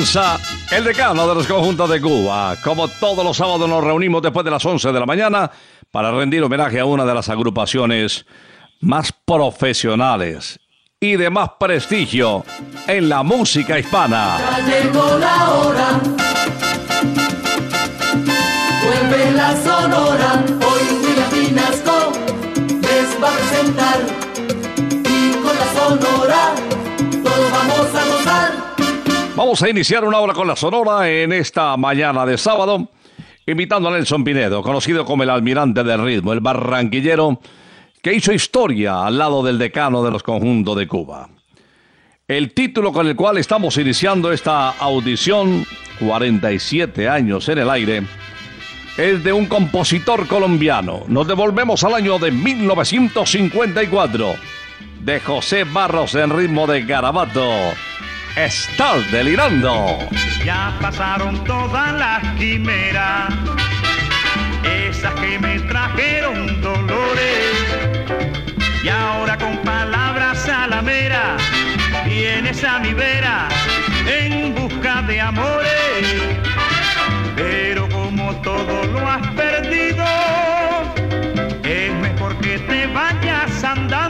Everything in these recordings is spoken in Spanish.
comienza el decano de los conjuntos de Cuba. Como todos los sábados nos reunimos después de las 11 de la mañana para rendir homenaje a una de las agrupaciones más profesionales y de más prestigio en la música hispana. Ya llegó la hora. Vuelve la sonora. Vamos a iniciar una hora con la Sonora en esta mañana de sábado, invitando a Nelson Pinedo, conocido como el almirante del ritmo, el barranquillero que hizo historia al lado del decano de los conjuntos de Cuba. El título con el cual estamos iniciando esta audición, 47 años en el aire, es de un compositor colombiano. Nos devolvemos al año de 1954, de José Barros en ritmo de garabato. Estás delirando. Ya pasaron todas las quimeras, esas que me trajeron dolores. Y ahora con palabras a la mera, vienes a mi vera en busca de amores. Pero como todo lo has perdido, es mejor que te vayas andando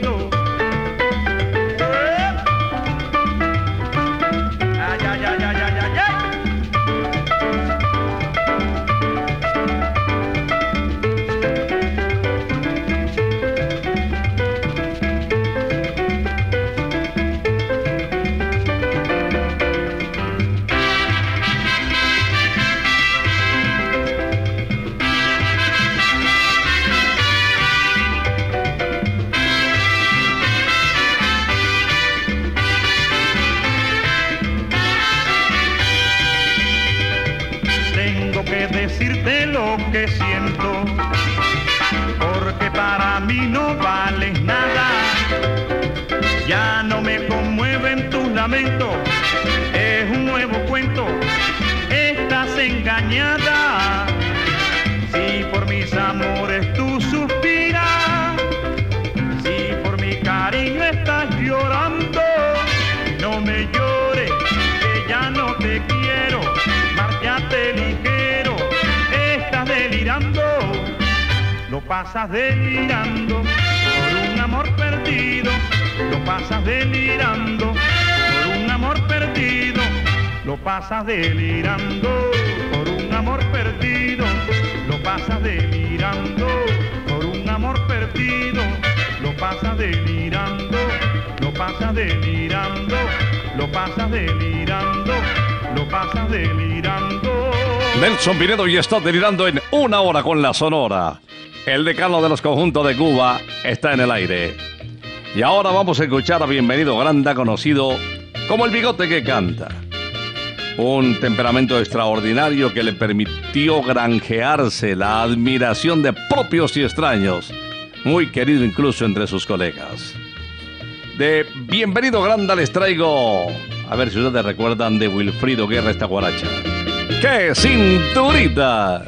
Nelson Pinedo y está delirando en una hora con la Sonora. El decano de los conjuntos de Cuba está en el aire. Y ahora vamos a escuchar a Bienvenido Granda, conocido como el bigote que canta. Un temperamento extraordinario que le permitió granjearse la admiración de propios y extraños, muy querido incluso entre sus colegas. De Bienvenido Granda les traigo, a ver si ustedes recuerdan de Wilfrido Guerra esta guaracha. ¡Qué cinturita!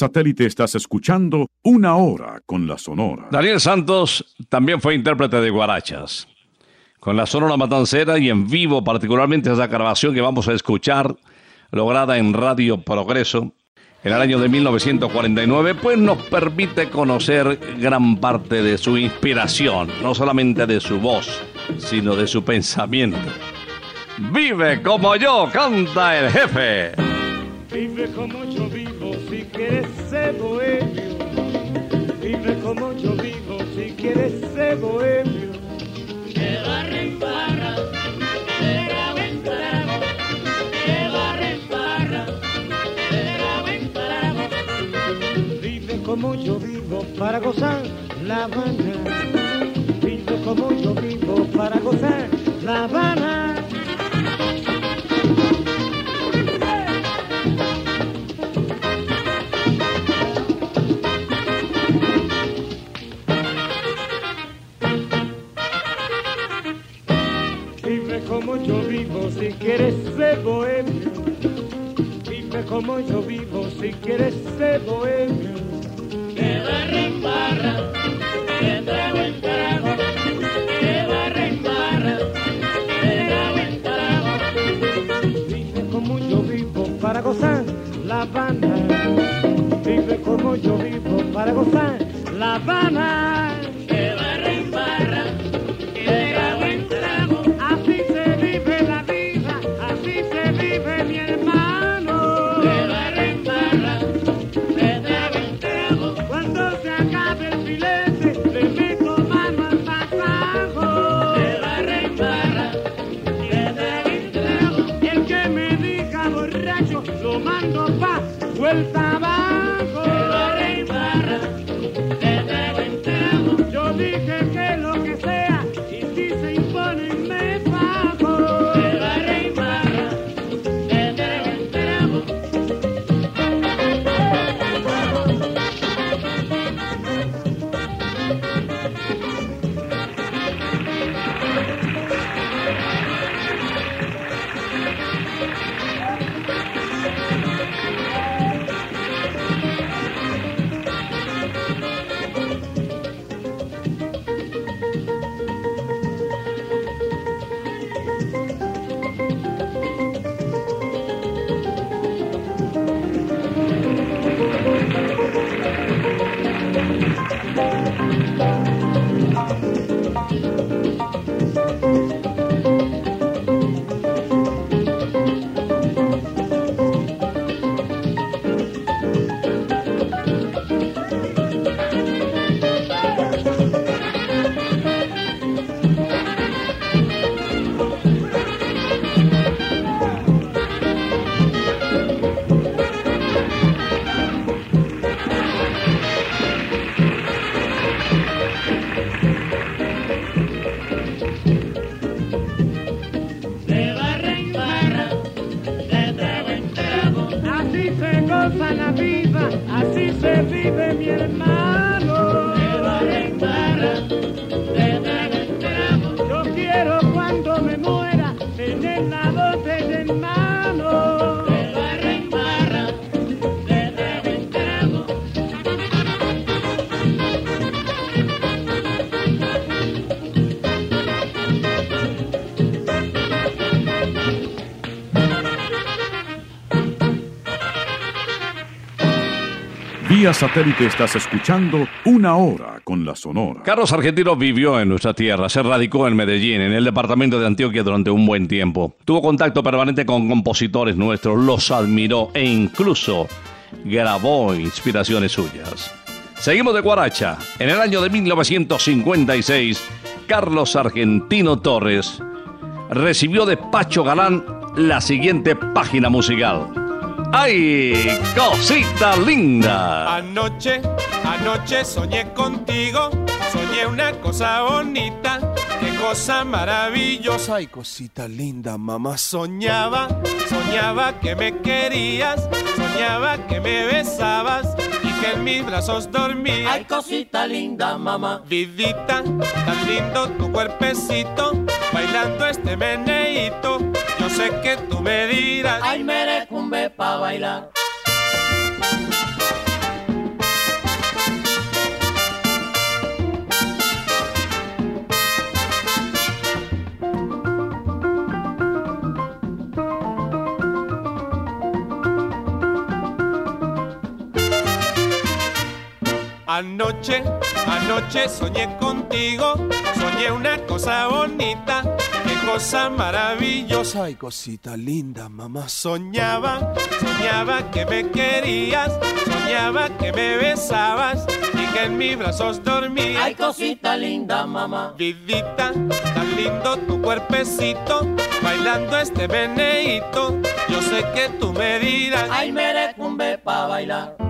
satélite estás escuchando Una Hora con la Sonora. Daniel Santos también fue intérprete de Guarachas. Con la Sonora Matancera y en vivo, particularmente esa grabación que vamos a escuchar, lograda en Radio Progreso en el año de 1949, pues nos permite conocer gran parte de su inspiración, no solamente de su voz, sino de su pensamiento. Vive como yo, canta el jefe. Vive como yo, vive quieres ser bohemio. Vive como yo vivo si quieres ser bohemio. Que barra en barra, en trago, que barra en barra, en trago. Vive como yo vivo para gozar La Habana. Vive como yo vivo para gozar La Habana. Como yo vivo si quieres ser bohemio. Vive como yo vivo si quieres ser bohemio. Que barra en barra, de trago en trago, que barra en barra, de trago en trago. Vive como yo vivo para gozar La Habana. Vive como yo vivo para gozar La Habana. Satélite estás escuchando Una Hora con la Sonora. Carlos Argentino vivió en nuestra tierra, se radicó en Medellín, en el departamento de Antioquia durante un buen tiempo. Tuvo contacto permanente con compositores nuestros, los admiró e incluso grabó inspiraciones suyas. Seguimos de Guaracha. En el año de 1956, Carlos Argentino Torres recibió de Pacho Galán la siguiente página musical. ¡Ay, cosita linda! Anoche, anoche soñé contigo, soñé una cosa bonita, qué cosa maravillosa. Ay, cosita linda, mamá. Soñaba, soñaba que me querías, soñaba que me besabas y que en mis brazos dormías. Ay, cosita linda, mamá. Vidita, tan lindo tu cuerpecito, bailando este meneíto. Yo sé que tú me dirás. Ay, merecumbe pa' bailar. Anoche, anoche soñé contigo, soñé una cosa bonita, qué cosa maravillosa. Ay, cosita linda, mamá. Soñaba, soñaba que me querías, soñaba que me besabas y que en mis brazos dormías. Ay, cosita linda, mamá. Vidita, tan lindo tu cuerpecito, bailando este meneíto. Yo sé que tú me dirás, Ay, merecumbe pa' bailar.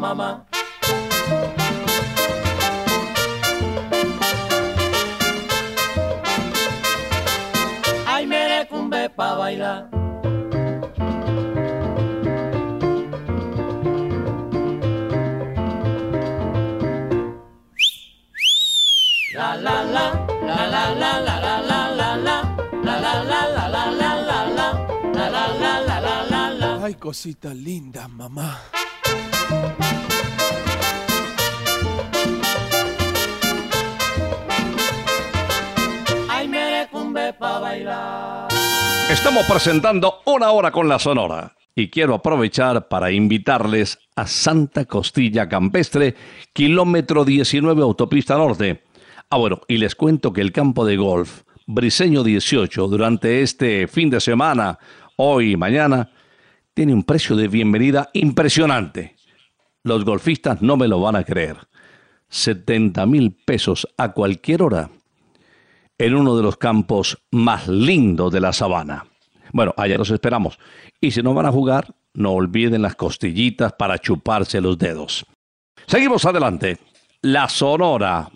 Mamá. Ay, merecumbe pa' bailar. La la la, la la la la la la la la, la la la la la la la la, la la la la la mamá. Estamos presentando una hora con la Sonora y quiero aprovechar para invitarles a Santa Costilla Campestre, kilómetro 19 autopista norte. Ah, bueno, y les cuento que el campo de golf Briseño 18 durante este fin de semana, hoy y mañana, tiene un precio de bienvenida impresionante. Los golfistas no me lo van a creer. 70 mil pesos a cualquier hora en uno de los campos más lindos de la sabana. Bueno, allá los esperamos. Y si no van a jugar, no olviden las costillitas para chuparse los dedos. Seguimos adelante. La Sonora.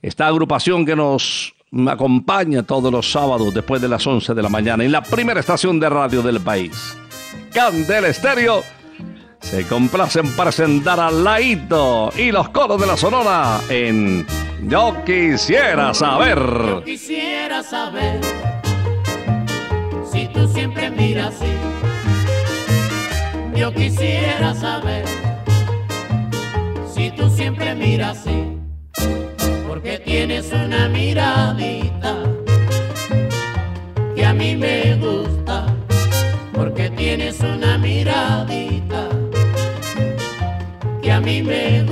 Esta agrupación que nos acompaña todos los sábados después de las 11 de la mañana en la primera estación de radio del país. Candel Estéreo se complace en presentar a Laito y los coros de la Sonora en Yo Quisiera Saber. Quisiera saber si tú siempre miras así. Yo quisiera saber si tú siempre miras así. Porque tienes una miradita que a mí me mí me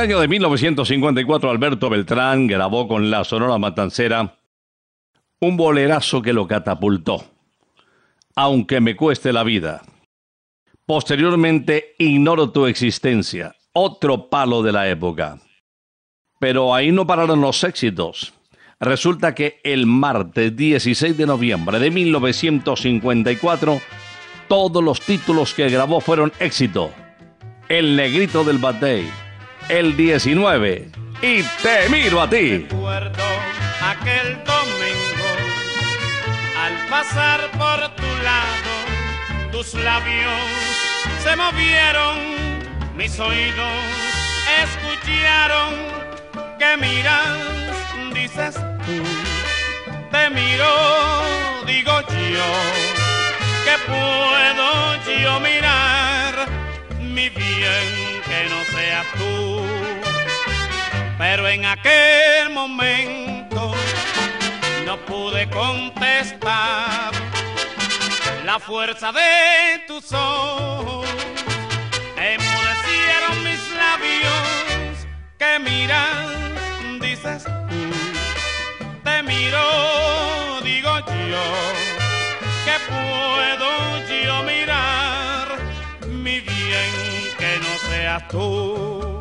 el año de 1954, Alberto Beltrán grabó con la Sonora Matancera un bolerazo que lo catapultó, aunque me cueste la vida. Posteriormente, ignoro tu existencia, otro palo de la época. Pero ahí no pararon los éxitos. Resulta que el martes 16 de noviembre de 1954, todos los títulos que grabó fueron éxito. El negrito del Batey, el 19 y te miro a ti. Recuerdo aquel domingo al pasar por tu lado, tus labios se movieron, mis oídos escucharon que miras, dices tú, te miro, digo yo, que puedo yo mirar mi bien que no seas tú. Pero en aquel momento no pude contestar la fuerza de tus ojos. Emudecieron mis labios que miras, dices tú. Te miro, digo yo, que puedo yo mirar no seas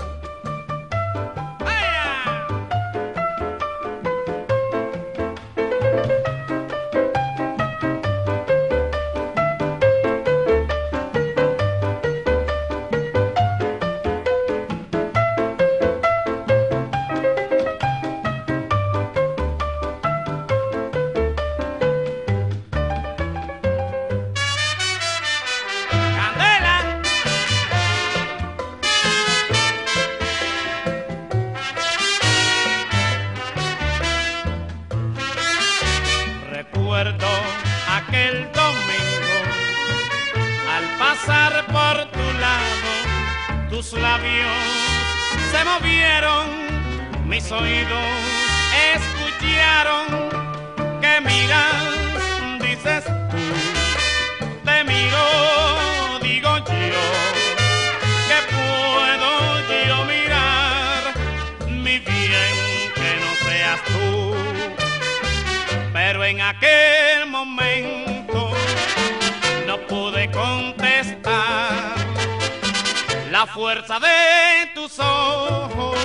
fuerza de tus ojos.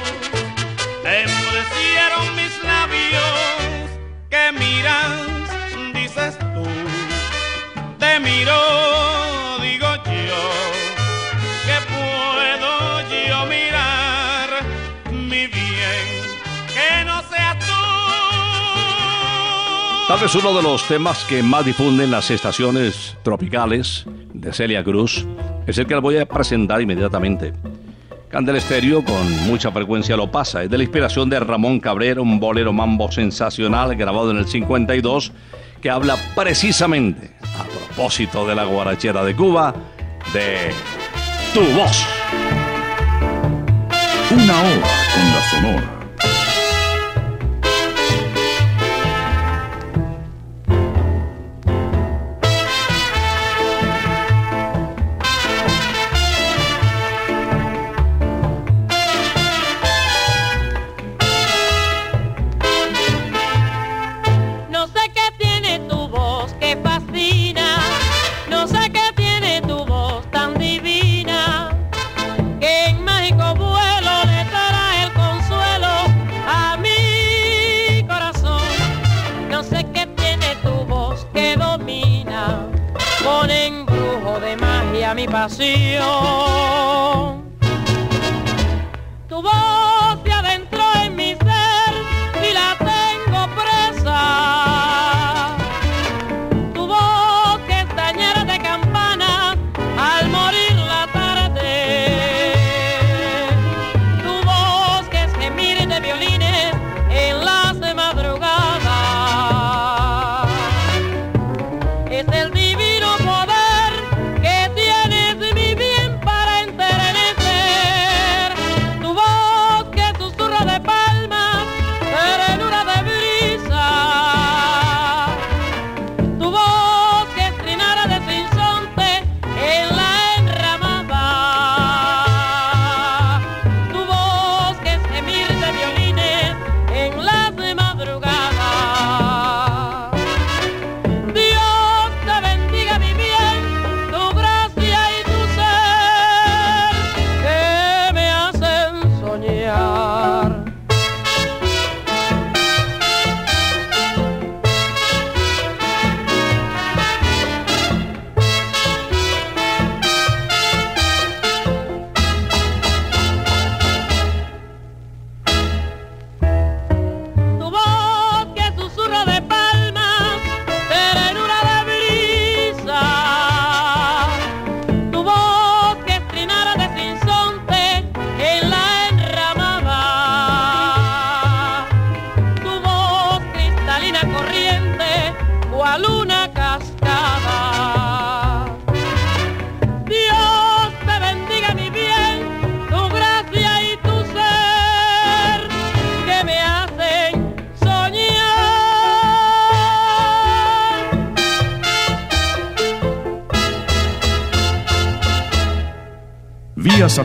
Emudecieron mis labios que miras, dices tú te miro, digo yo, que puedo yo mirar mi bien, que no seas tú. Tal vez uno de los temas que más difunden las estaciones tropicales de Celia Cruz es el que les voy a presentar inmediatamente. Candel Estéreo con mucha frecuencia lo pasa. Es de la inspiración de Ramón Cabrera, un bolero mambo sensacional grabado en el 52 que habla precisamente, a propósito de la guarachera de Cuba, de tu voz. Una hora con la Sonora.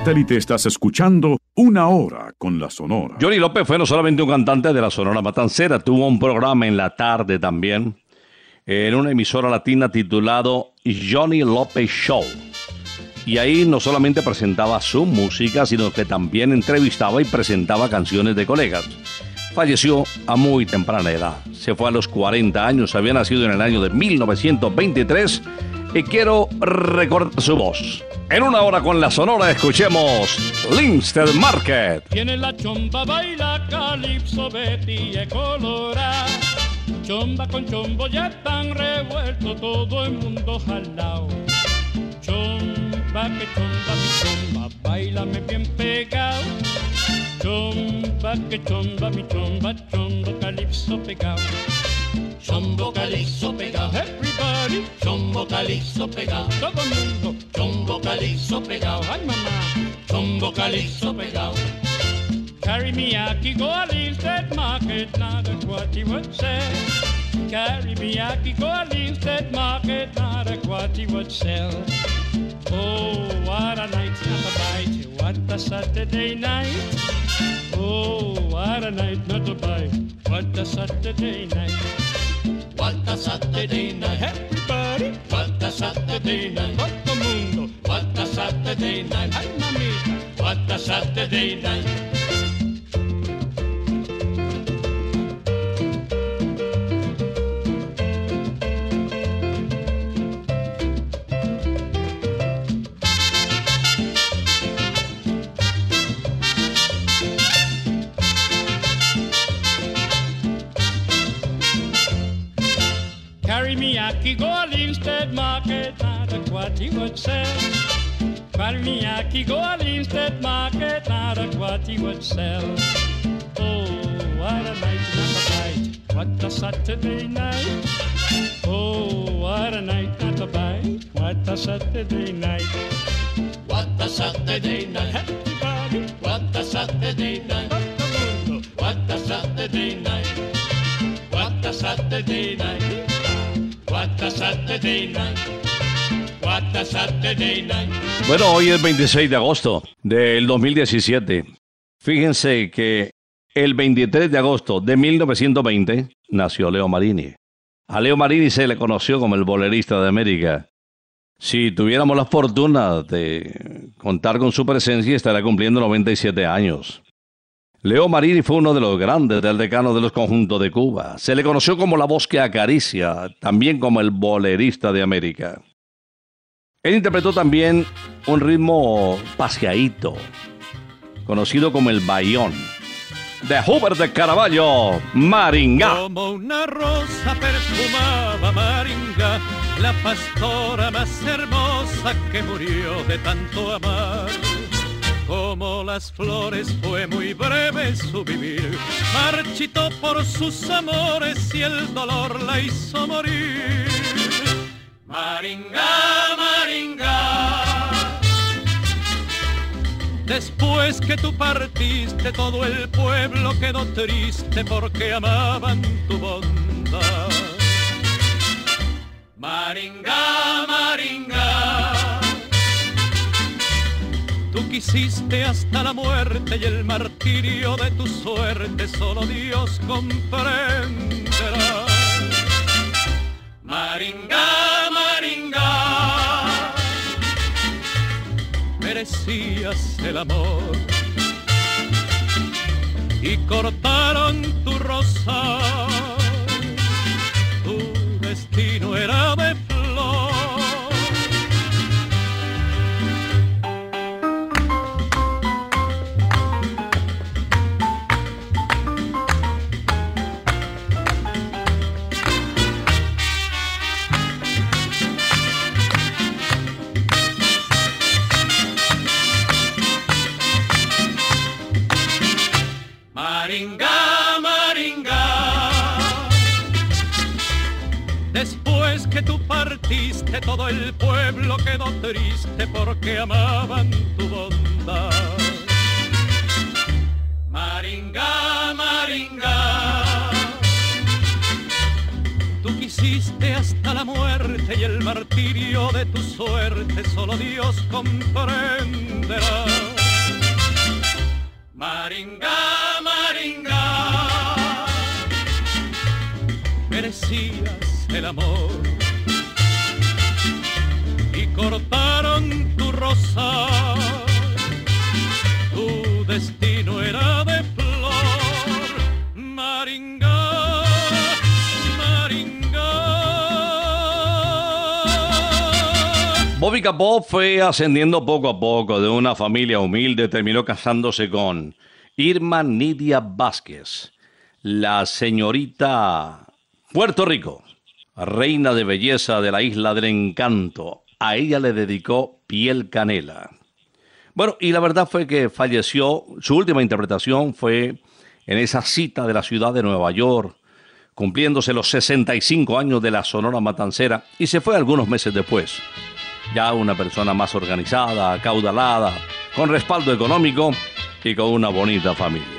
Satélite estás escuchando Una Hora con la Sonora. Johnny López fue no solamente un cantante de la Sonora Matancera, tuvo un programa en la tarde también, en una emisora latina titulado Johnny López Show. Y ahí no solamente presentaba su música, sino que también entrevistaba y presentaba canciones de colegas. Falleció a muy temprana edad. Se fue a los 40 años, había nacido en el año de 1923 y quiero recordar su voz. En una hora con la Sonora escuchemos Linstead Market. Tiene la chomba, baila calipso, Betty es colorada. Chomba con chombo ya están revuelto, todo el mundo jalao. Chomba que chomba, mi chomba, bailame bien pegado. Chomba que chomba, mi chomba, chombo calipso pegado. Chombo calipso pegado, Chombo calipso pegado, todo el mundo. Chombo calipso pegado, ay mamá. Chombo calipso pegado. Carry me aki go a Linstead market, not a what he would say. Carry me aki go a Linstead market, not a what he would sell. Oh, what a night, not a bite, what a Saturday night. Oh, what a night, not a bite, what a Saturday night. What a Saturday everybody. What a Saturday todo mundo. What a Saturday night, ay mamita. What a Saturday night. Carry me aki go a Linstead market, not a what he would sell. Carry me aki go a Linstead market, not a what he would sell. Oh, what a night, not a bite, what a Saturday night. Oh, what a night, not a bite, what a Saturday night. What a Saturday night, everybody. What a Saturday night, what a Saturday night. What a Saturday night. Bueno, hoy es 26 de agosto del 2017. Fíjense que el 23 de agosto de 1920 nació Leo Marini. A Leo Marini se le conoció como el bolerista de América. Si tuviéramos la fortuna de contar con su presencia, estará cumpliendo 97 años. Leo Marini fue uno de los grandes del decano de los conjuntos de Cuba. Se le conoció como la voz que acaricia, también como el bolerista de América. Él interpretó también un ritmo paseadito, conocido como el bayón, de Hubert de Caraballo, Maringa. Como una rosa perfumaba Maringa, la pastora más hermosa que murió de tanto amar. Como las flores fue muy breve su vivir, marchitó por sus amores y el dolor la hizo morir. Maringa, Maringa. Después que tú partiste, todo el pueblo quedó triste porque amaban tu bondad. Maringa, Tú quisiste hasta la muerte y el martirio de tu suerte solo Dios comprenderá. Maringa, Maringa, merecías el amor y cortaron tu rosa. Tu destino era partiste, todo el pueblo quedó triste porque amaban tu bondad. Maringa, Maringa. Tú quisiste hasta la muerte y el martirio de tu suerte solo Dios comprenderá. Maringa, Maringa, merecías el amor cortaron tu rosa. Tu destino era de flor, Maringa, Maringa. Bobby Capó fue ascendiendo poco a poco de una familia humilde, terminó casándose con Irma Nidia Vázquez, la señorita Puerto Rico, reina de belleza de la isla del encanto. A ella le dedicó Piel Canela. Bueno, y la verdad fue que falleció, su última interpretación fue en esa cita de la ciudad de Nueva York, cumpliéndose los 65 años de la Sonora Matancera, y se fue algunos meses después. Ya una persona más organizada, acaudalada, con respaldo económico y con una bonita familia.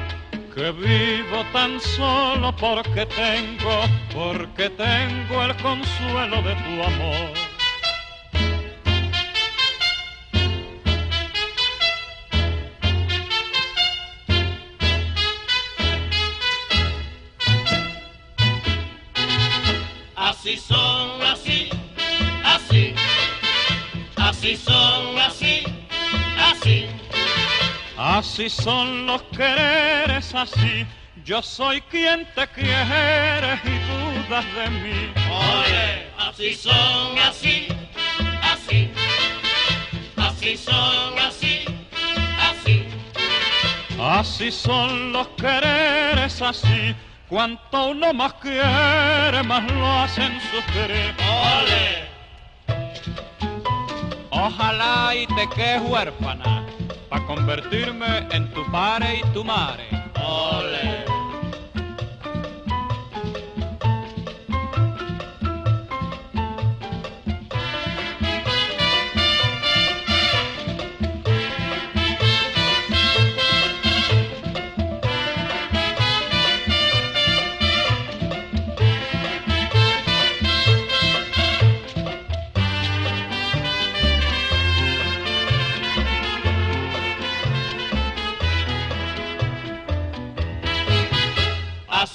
que vivo tan solo porque tengo, porque tengo el consuelo de tu amor. Así son, así, así, así son, así, así. Así son los quereres, así. Yo soy quien te quiere y dudas de mí. Oye, así son, así, así, así son, así, así. Así son los quereres, así. Cuanto uno más quiere, más lo hacen sufrir. Ole. Ojalá y te quedes huérfana para convertirme en tu padre y tu madre. Ole.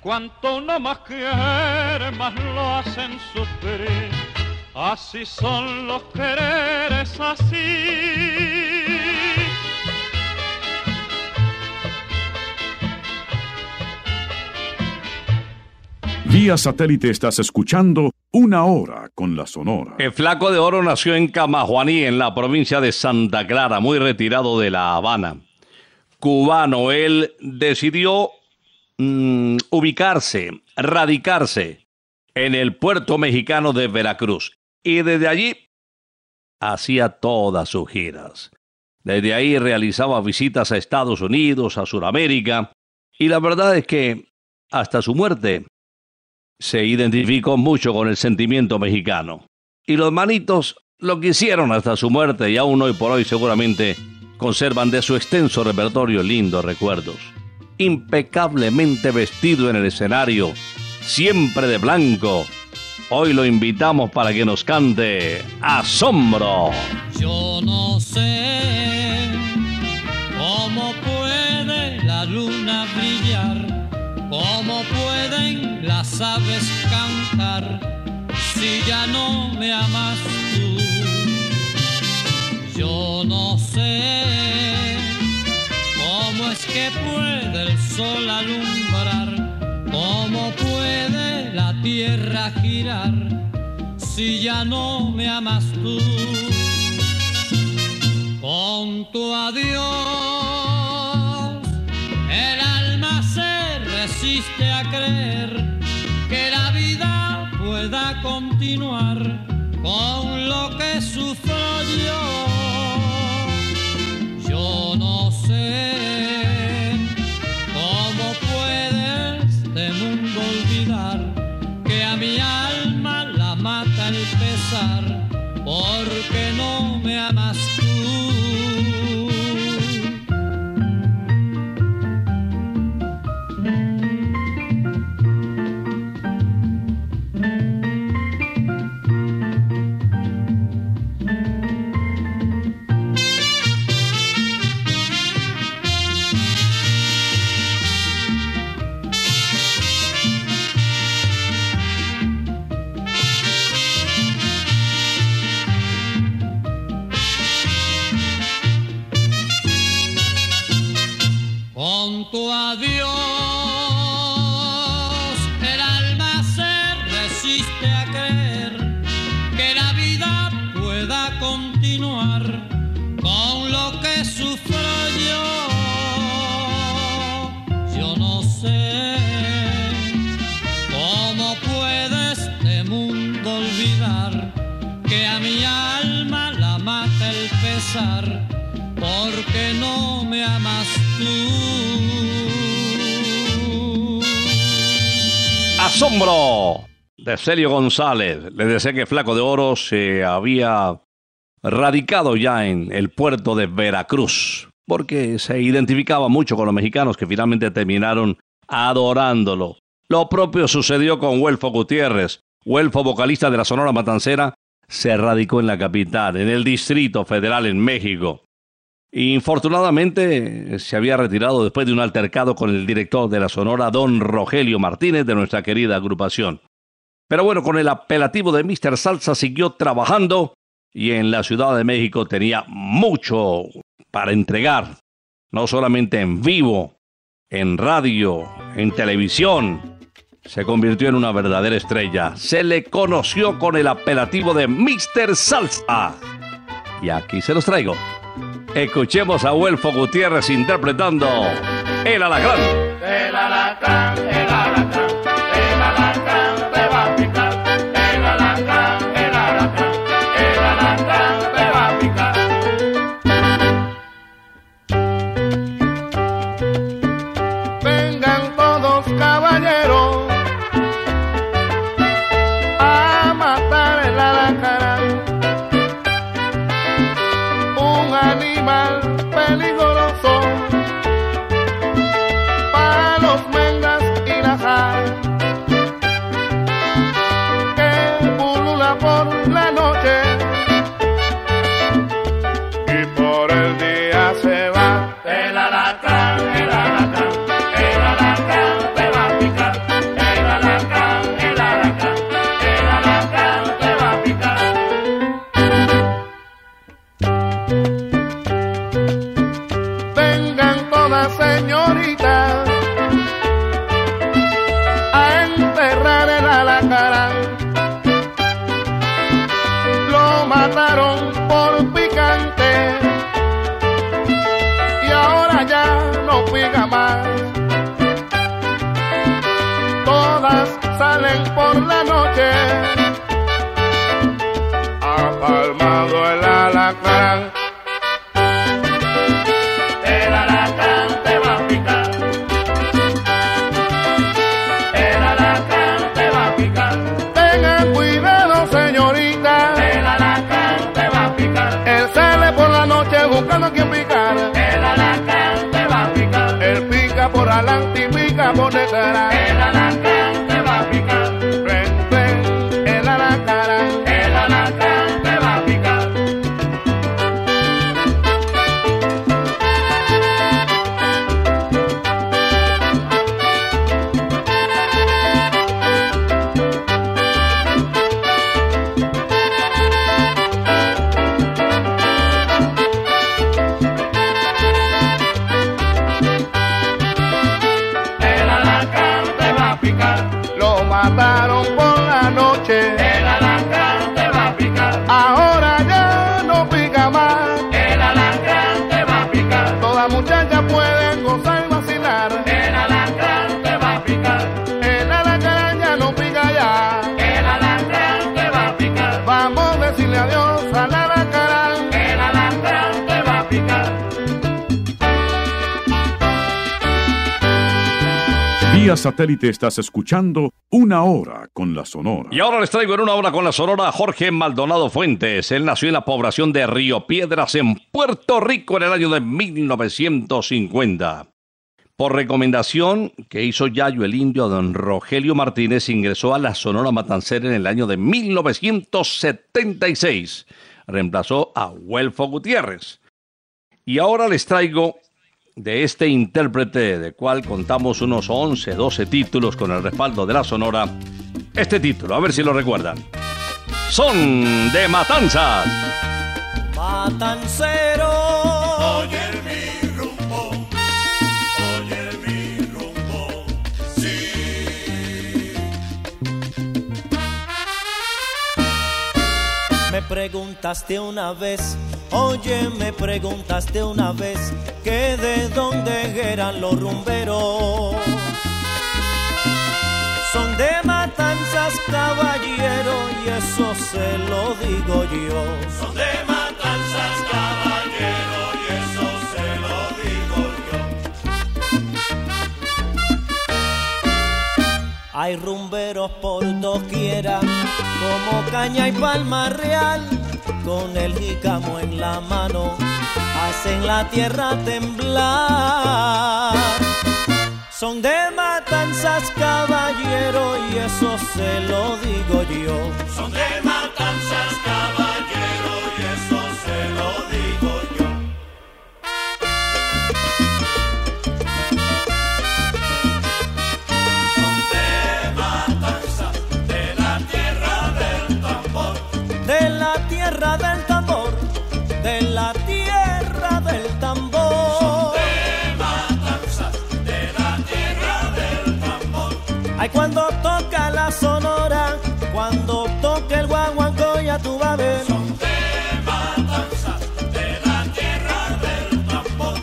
Cuanto uno más quiere, más lo hacen sufrir. Así son los quereres, así. Vía satélite estás escuchando Una Hora con la Sonora. El Flaco de Oro nació en Camajuaní, en la provincia de Santa Clara, muy retirado de La Habana. Cubano, él decidió mm, ubicarse, radicarse en el puerto mexicano de Veracruz. Y desde allí hacía todas sus giras. Desde ahí realizaba visitas a Estados Unidos, a Sudamérica. Y la verdad es que hasta su muerte se identificó mucho con el sentimiento mexicano. Y los manitos lo quisieron hasta su muerte y aún hoy por hoy seguramente conservan de su extenso repertorio lindos recuerdos. Impecablemente vestido en el escenario, siempre de blanco. Hoy lo invitamos para que nos cante Asombro. Yo no sé cómo puede la luna brillar, cómo pueden las aves cantar si ya no me amas tú. Yo puede el sol alumbrar? ¿Cómo puede la tierra girar si ya no me amas tú? Con tu adiós, el alma se resiste a creer que la vida pueda continuar con lo que sufro yo. Yo no sé porque no me amas Celio González. Le decía que Flaco de Oro se había radicado ya en el puerto de Veracruz, porque se identificaba mucho con los mexicanos que finalmente terminaron adorándolo. Lo propio sucedió con Huelfo Gutiérrez. Huelfo, vocalista de la Sonora Matancera, se radicó en la capital, en el Distrito Federal en México. Infortunadamente se había retirado después de un altercado con el director de la Sonora, don Rogelio Martínez, de nuestra querida agrupación. Pero bueno, con el apelativo de Mr. Salsa siguió trabajando y en la Ciudad de México tenía mucho para entregar, no solamente en vivo, en radio, en televisión. Se convirtió en una verdadera estrella. Se le conoció con el apelativo de Mr. Salsa. Y aquí se los traigo. Escuchemos a Huelfo Gutiérrez interpretando El Alacrán. El alacrán, alacrán. El alacrán te va a picar. El alacrán te va a picar. Tengan cuidado, señorita. El alacrán te va a picar. Él sale por la noche buscando a quien picar. El alacrán te va a picar. Él pica por adelante y pica por detrás. Satélite estás escuchando Una Hora con la Sonora. Y ahora les traigo en una hora con la sonora a Jorge Maldonado Fuentes. Él nació en la población de Río Piedras, en Puerto Rico, en el año de 1950. Por recomendación que hizo Yayo el Indio a don Rogelio Martínez, ingresó a la Sonora Matancera en el año de 1976. Reemplazó a Huelfo Gutiérrez. Y ahora les traigo de este intérprete, de cual contamos unos 11, 12 títulos con el respaldo de la Sonora, este título, a ver si lo recuerdan. Son de Matanzas. Matancero. Oye mi rumbo, oye mi rumbo, sí. Me preguntaste una vez, oye, me preguntaste una vez que de dónde eran los rumberos. Son de matanzas, caballero, y eso se lo digo yo. Son de matanzas, caballero, y eso se lo digo Hay rumberos por doquiera, como caña y palma real, con el jícamo en la mano, hacen la tierra temblar. Son de matanzas, caballero, y eso se lo digo yo. Son de matanzas, caballero, Ay, cuando toca la sonora, cuando toca el guaguancó, ya tú vas a ver. De matanzas, de la tierra del tambor.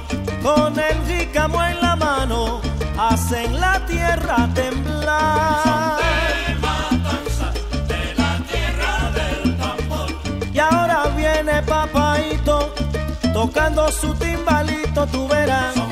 Con el jícamo en la mano, hacen la tierra temblar. De matanzas, de la tierra del tambor. Y ahora viene papaito, tocando su timbalito, tú verás. De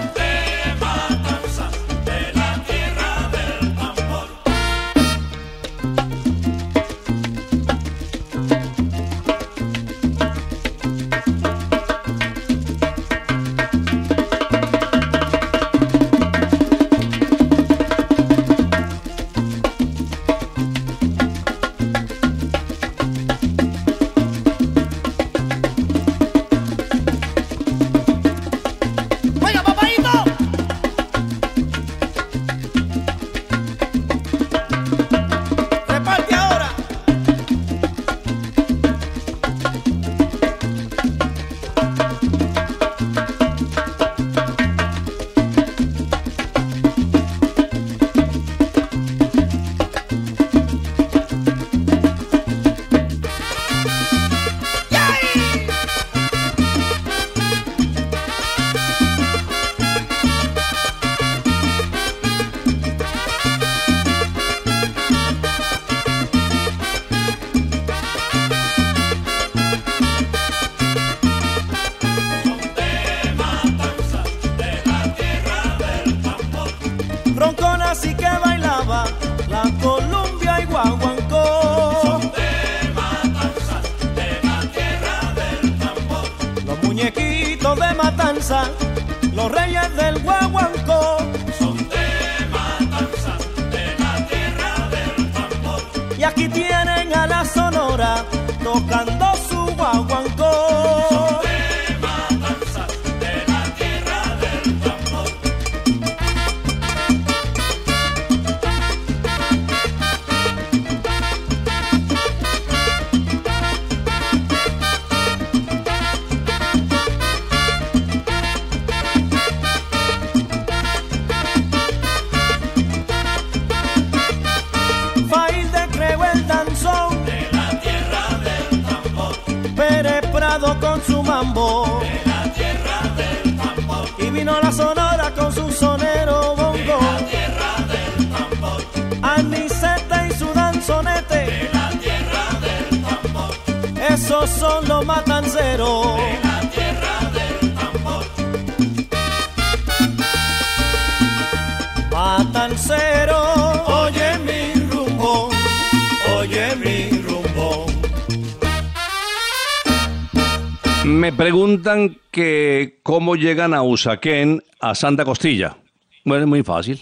de matanza, los reyes del guaguancó. De la tierra del tambor. Y vino la sonora con su sonero bongo. La tierra del tambor. Aniceta y su danzonete. De la tierra del tambor. Esos son los matanceros. De Me preguntan que cómo llegan a Usaquén a Santa Costilla. Bueno, es muy fácil.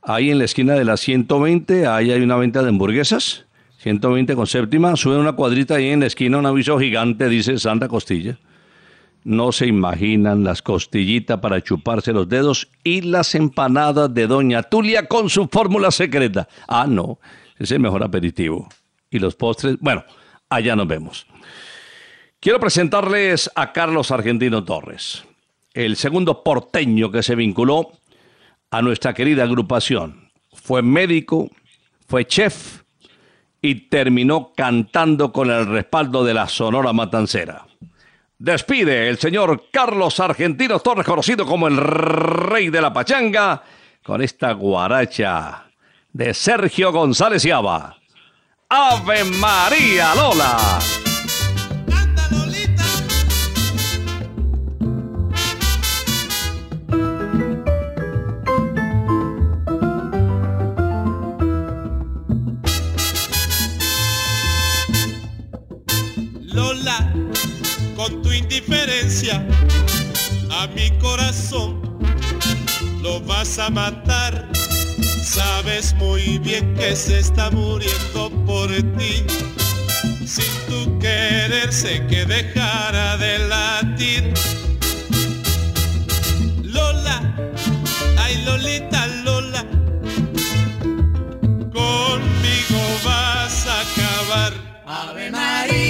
Ahí en la esquina de la 120, ahí hay una venta de hamburguesas. 120 con séptima. Sube una cuadrita ahí en la esquina, un aviso gigante, dice Santa Costilla. No se imaginan las costillitas para chuparse los dedos y las empanadas de Doña Tulia con su fórmula secreta. Ah, no, es el mejor aperitivo. Y los postres, bueno, allá nos vemos. Quiero presentarles a Carlos Argentino Torres, el segundo porteño que se vinculó a nuestra querida agrupación. Fue médico, fue chef y terminó cantando con el respaldo de la Sonora Matancera. Despide el señor Carlos Argentino Torres, conocido como el rey de la pachanga, con esta guaracha de Sergio González Yaba. Ave María. Lola, indiferencia a mi corazón lo vas a matar. Sabes muy bien que se está muriendo por ti. Sin tu querer sé que dejara de latir. Lola, ay Lolita Lola, conmigo vas a acabar. Ave María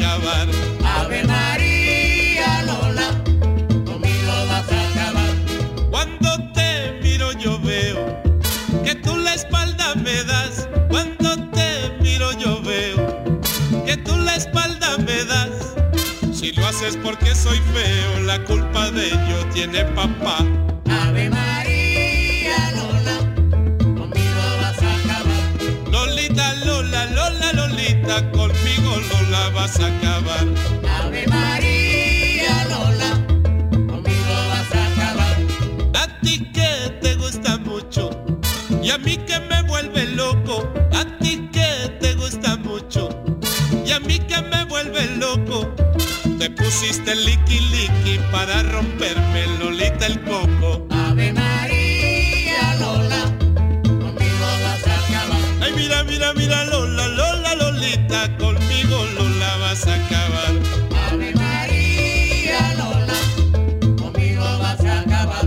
Si lo haces porque soy feo, la culpa de ello tiene papá. Ave María Lola, conmigo vas a acabar. Lolita, Lola, Lola, Lolita, conmigo Lola vas a acabar. Te pusiste liqui liqui para romperme Lolita el coco. Ave María Lola, conmigo vas a acabar. Ay, mira, mira, mira, Lola, Lola, Lolita, conmigo Lola vas a acabar. Ave María Lola, conmigo vas a acabar.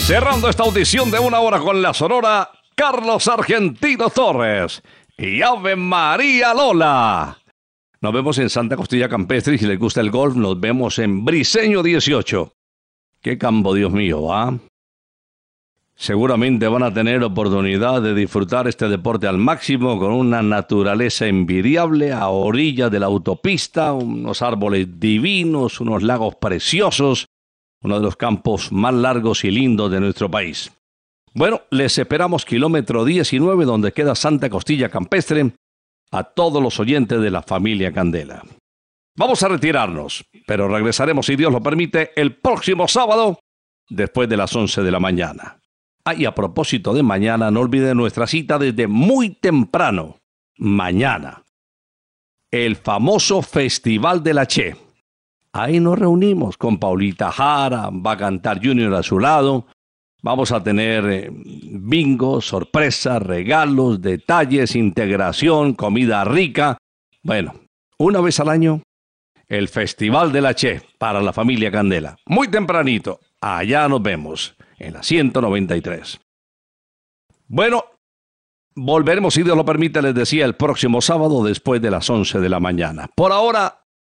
Cerrando esta audición de una hora con la sonora, Carlos Argentino Torres y Ave María Lola. Nos vemos en Santa Costilla Campestre si les gusta el golf, nos vemos en Briseño 18. Qué campo, Dios mío, ¿ah? Seguramente van a tener oportunidad de disfrutar este deporte al máximo con una naturaleza envidiable a orillas de la autopista, unos árboles divinos, unos lagos preciosos, uno de los campos más largos y lindos de nuestro país. Bueno, les esperamos kilómetro 19 donde queda Santa Costilla Campestre a todos los oyentes de la familia Candela. Vamos a retirarnos, pero regresaremos, si Dios lo permite, el próximo sábado, después de las 11 de la mañana. Ah, y a propósito de mañana, no olviden nuestra cita desde muy temprano, mañana. El famoso Festival de la Che. Ahí nos reunimos con Paulita Jara, va a cantar Junior a su lado. Vamos a tener eh, bingo, sorpresas, regalos, detalles, integración, comida rica. Bueno, una vez al año, el Festival de la Che para la familia Candela. Muy tempranito, allá nos vemos, en la 193. Bueno, volveremos, si Dios lo permite, les decía, el próximo sábado después de las 11 de la mañana. Por ahora,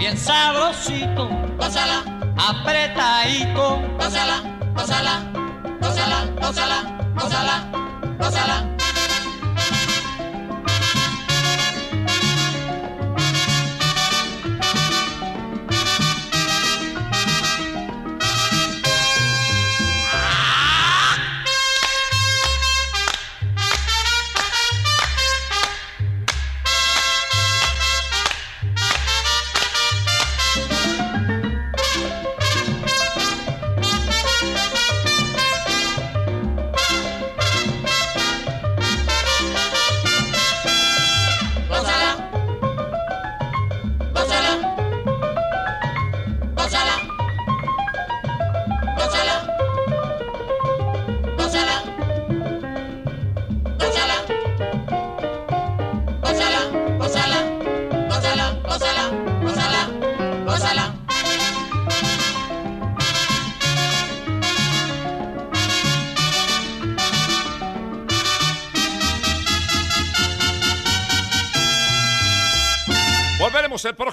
bien sabrosito, gózala, apretadito, gózala, gózala, gózala, gózala, gózala, gózala.